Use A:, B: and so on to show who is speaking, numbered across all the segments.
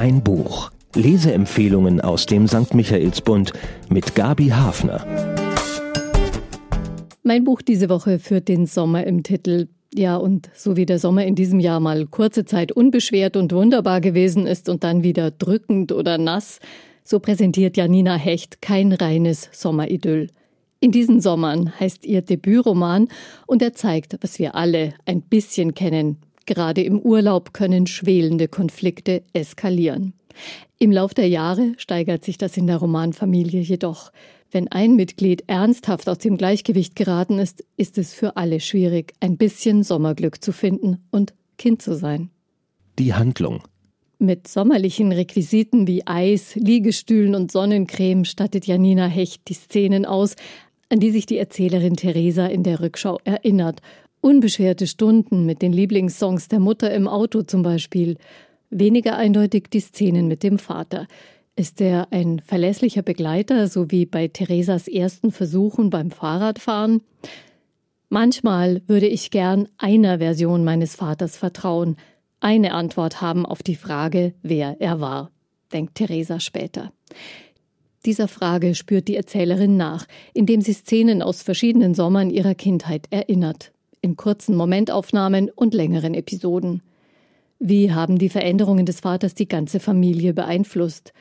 A: Ein Buch. Leseempfehlungen aus dem St. Michaelsbund mit Gabi Hafner.
B: Mein Buch diese Woche führt den Sommer im Titel. Ja, und so wie der Sommer in diesem Jahr mal kurze Zeit unbeschwert und wunderbar gewesen ist und dann wieder drückend oder nass, so präsentiert Janina Hecht kein reines Sommeridyll. In diesen Sommern heißt ihr Debütroman und er zeigt, was wir alle ein bisschen kennen. Gerade im Urlaub können schwelende Konflikte eskalieren. Im Lauf der Jahre steigert sich das in der Romanfamilie jedoch. Wenn ein Mitglied ernsthaft aus dem Gleichgewicht geraten ist, ist es für alle schwierig, ein bisschen Sommerglück zu finden und Kind zu sein.
A: Die Handlung.
B: Mit sommerlichen Requisiten wie Eis, Liegestühlen und Sonnencreme stattet Janina Hecht die Szenen aus, an die sich die Erzählerin Theresa in der Rückschau erinnert. Unbeschwerte Stunden mit den Lieblingssongs der Mutter im Auto zum Beispiel. Weniger eindeutig die Szenen mit dem Vater. Ist er ein verlässlicher Begleiter, so wie bei Theresas ersten Versuchen beim Fahrradfahren? Manchmal würde ich gern einer Version meines Vaters vertrauen, eine Antwort haben auf die Frage, wer er war, denkt Theresa später. Dieser Frage spürt die Erzählerin nach, indem sie Szenen aus verschiedenen Sommern ihrer Kindheit erinnert, in kurzen Momentaufnahmen und längeren Episoden. Wie haben die Veränderungen des Vaters die ganze Familie beeinflusst?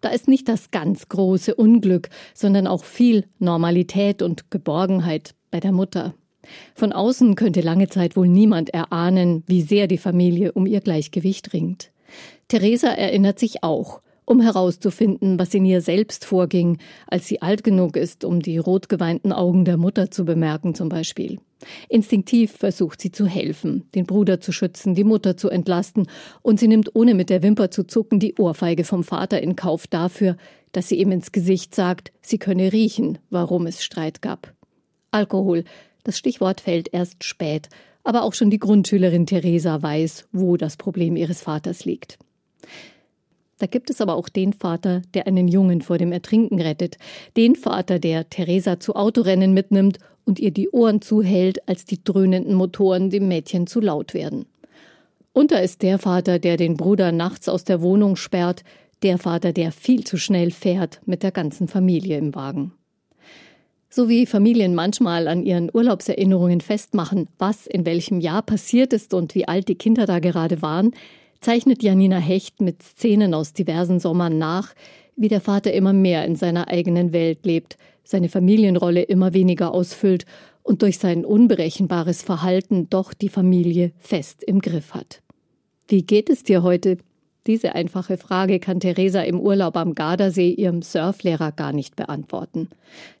B: Da ist nicht das ganz große Unglück, sondern auch viel Normalität und Geborgenheit bei der Mutter. Von außen könnte lange Zeit wohl niemand erahnen, wie sehr die Familie um ihr Gleichgewicht ringt. Theresa erinnert sich auch, um herauszufinden, was in ihr selbst vorging, als sie alt genug ist, um die rotgeweinten Augen der Mutter zu bemerken zum Beispiel. Instinktiv versucht sie zu helfen, den Bruder zu schützen, die Mutter zu entlasten, und sie nimmt ohne mit der Wimper zu zucken die Ohrfeige vom Vater in Kauf dafür, dass sie ihm ins Gesicht sagt, sie könne riechen, warum es Streit gab. Alkohol, das Stichwort fällt erst spät, aber auch schon die Grundschülerin Theresa weiß, wo das Problem ihres Vaters liegt. Da gibt es aber auch den Vater, der einen Jungen vor dem Ertrinken rettet, den Vater, der Theresa zu Autorennen mitnimmt und ihr die Ohren zuhält, als die dröhnenden Motoren dem Mädchen zu laut werden. Und da ist der Vater, der den Bruder nachts aus der Wohnung sperrt, der Vater, der viel zu schnell fährt mit der ganzen Familie im Wagen. So wie Familien manchmal an ihren Urlaubserinnerungen festmachen, was in welchem Jahr passiert ist und wie alt die Kinder da gerade waren, zeichnet Janina Hecht mit Szenen aus diversen Sommern nach, wie der Vater immer mehr in seiner eigenen Welt lebt, seine Familienrolle immer weniger ausfüllt und durch sein unberechenbares Verhalten doch die Familie fest im Griff hat. Wie geht es dir heute? Diese einfache Frage kann Theresa im Urlaub am Gardasee ihrem Surflehrer gar nicht beantworten.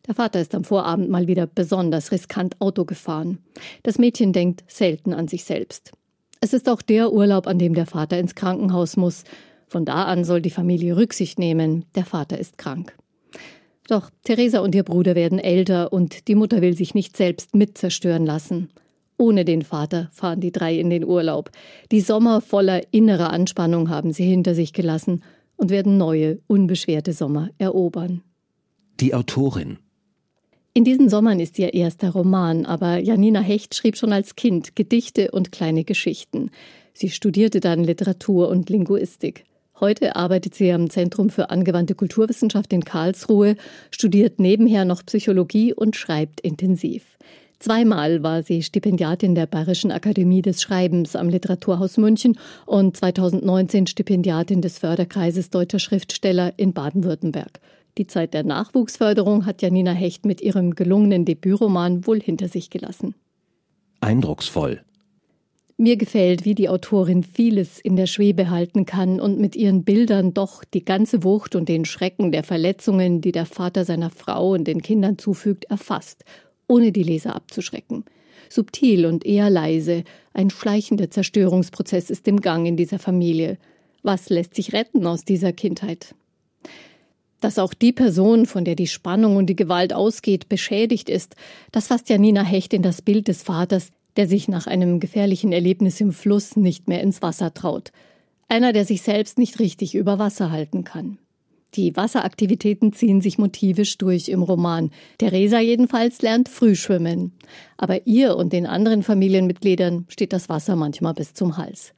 B: Der Vater ist am Vorabend mal wieder besonders riskant Auto gefahren. Das Mädchen denkt selten an sich selbst. Es ist auch der Urlaub, an dem der Vater ins Krankenhaus muss. Von da an soll die Familie Rücksicht nehmen. Der Vater ist krank. Doch Theresa und ihr Bruder werden älter und die Mutter will sich nicht selbst mit zerstören lassen. Ohne den Vater fahren die drei in den Urlaub. Die Sommer voller innerer Anspannung haben sie hinter sich gelassen und werden neue, unbeschwerte Sommer erobern.
A: Die Autorin
B: in diesen Sommern ist ihr erster Roman, aber Janina Hecht schrieb schon als Kind Gedichte und kleine Geschichten. Sie studierte dann Literatur und Linguistik. Heute arbeitet sie am Zentrum für angewandte Kulturwissenschaft in Karlsruhe, studiert nebenher noch Psychologie und schreibt intensiv. Zweimal war sie Stipendiatin der Bayerischen Akademie des Schreibens am Literaturhaus München und 2019 Stipendiatin des Förderkreises Deutscher Schriftsteller in Baden-Württemberg. Die Zeit der Nachwuchsförderung hat Janina Hecht mit ihrem gelungenen Debütroman wohl hinter sich gelassen.
A: Eindrucksvoll.
B: Mir gefällt, wie die Autorin vieles in der Schwebe halten kann und mit ihren Bildern doch die ganze Wucht und den Schrecken der Verletzungen, die der Vater seiner Frau und den Kindern zufügt, erfasst, ohne die Leser abzuschrecken. Subtil und eher leise, ein schleichender Zerstörungsprozess ist im Gang in dieser Familie. Was lässt sich retten aus dieser Kindheit? Dass auch die Person, von der die Spannung und die Gewalt ausgeht, beschädigt ist, das fasst Janina Hecht in das Bild des Vaters, der sich nach einem gefährlichen Erlebnis im Fluss nicht mehr ins Wasser traut. Einer, der sich selbst nicht richtig über Wasser halten kann. Die Wasseraktivitäten ziehen sich motivisch durch im Roman. Theresa jedenfalls lernt Frühschwimmen. Aber ihr und den anderen Familienmitgliedern steht das Wasser manchmal bis zum Hals.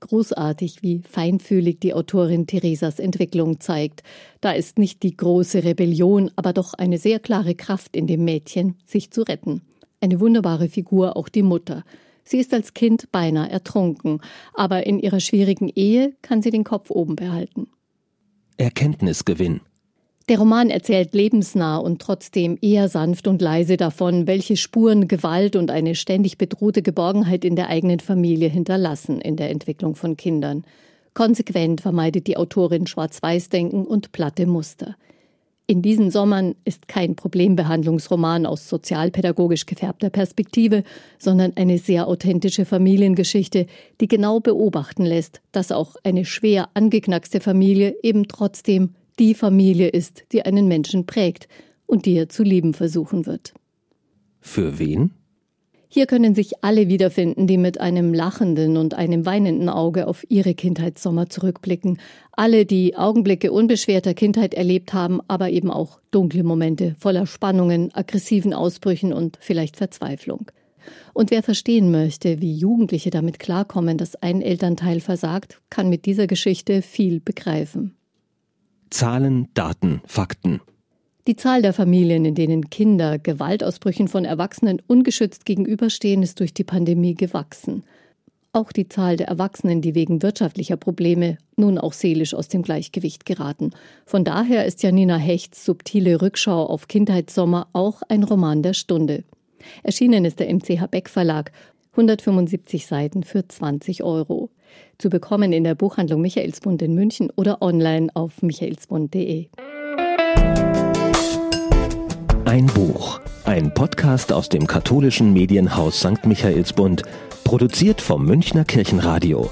B: Großartig, wie feinfühlig die Autorin Theresas Entwicklung zeigt. Da ist nicht die große Rebellion, aber doch eine sehr klare Kraft in dem Mädchen, sich zu retten. Eine wunderbare Figur auch die Mutter. Sie ist als Kind beinahe ertrunken, aber in ihrer schwierigen Ehe kann sie den Kopf oben behalten.
A: Erkenntnisgewinn.
B: Der Roman erzählt lebensnah und trotzdem eher sanft und leise davon, welche Spuren Gewalt und eine ständig bedrohte Geborgenheit in der eigenen Familie hinterlassen in der Entwicklung von Kindern. Konsequent vermeidet die Autorin Schwarz-Weiß-Denken und platte Muster. In diesen Sommern ist kein Problembehandlungsroman aus sozialpädagogisch gefärbter Perspektive, sondern eine sehr authentische Familiengeschichte, die genau beobachten lässt, dass auch eine schwer angeknackste Familie eben trotzdem die Familie ist, die einen Menschen prägt und die er zu lieben versuchen wird.
A: Für wen?
B: Hier können sich alle wiederfinden, die mit einem lachenden und einem weinenden Auge auf ihre Kindheitssommer zurückblicken. Alle, die Augenblicke unbeschwerter Kindheit erlebt haben, aber eben auch dunkle Momente voller Spannungen, aggressiven Ausbrüchen und vielleicht Verzweiflung. Und wer verstehen möchte, wie Jugendliche damit klarkommen, dass ein Elternteil versagt, kann mit dieser Geschichte viel begreifen.
A: Zahlen, Daten, Fakten.
B: Die Zahl der Familien, in denen Kinder Gewaltausbrüchen von Erwachsenen ungeschützt gegenüberstehen, ist durch die Pandemie gewachsen. Auch die Zahl der Erwachsenen, die wegen wirtschaftlicher Probleme nun auch seelisch aus dem Gleichgewicht geraten. Von daher ist Janina Hechts subtile Rückschau auf Kindheitssommer auch ein Roman der Stunde. Erschienen ist der MCH Beck Verlag 175 Seiten für 20 Euro. Zu bekommen in der Buchhandlung Michaelsbund in München oder online auf michaelsbund.de.
A: Ein Buch. Ein Podcast aus dem katholischen Medienhaus St. Michaelsbund, produziert vom Münchner Kirchenradio.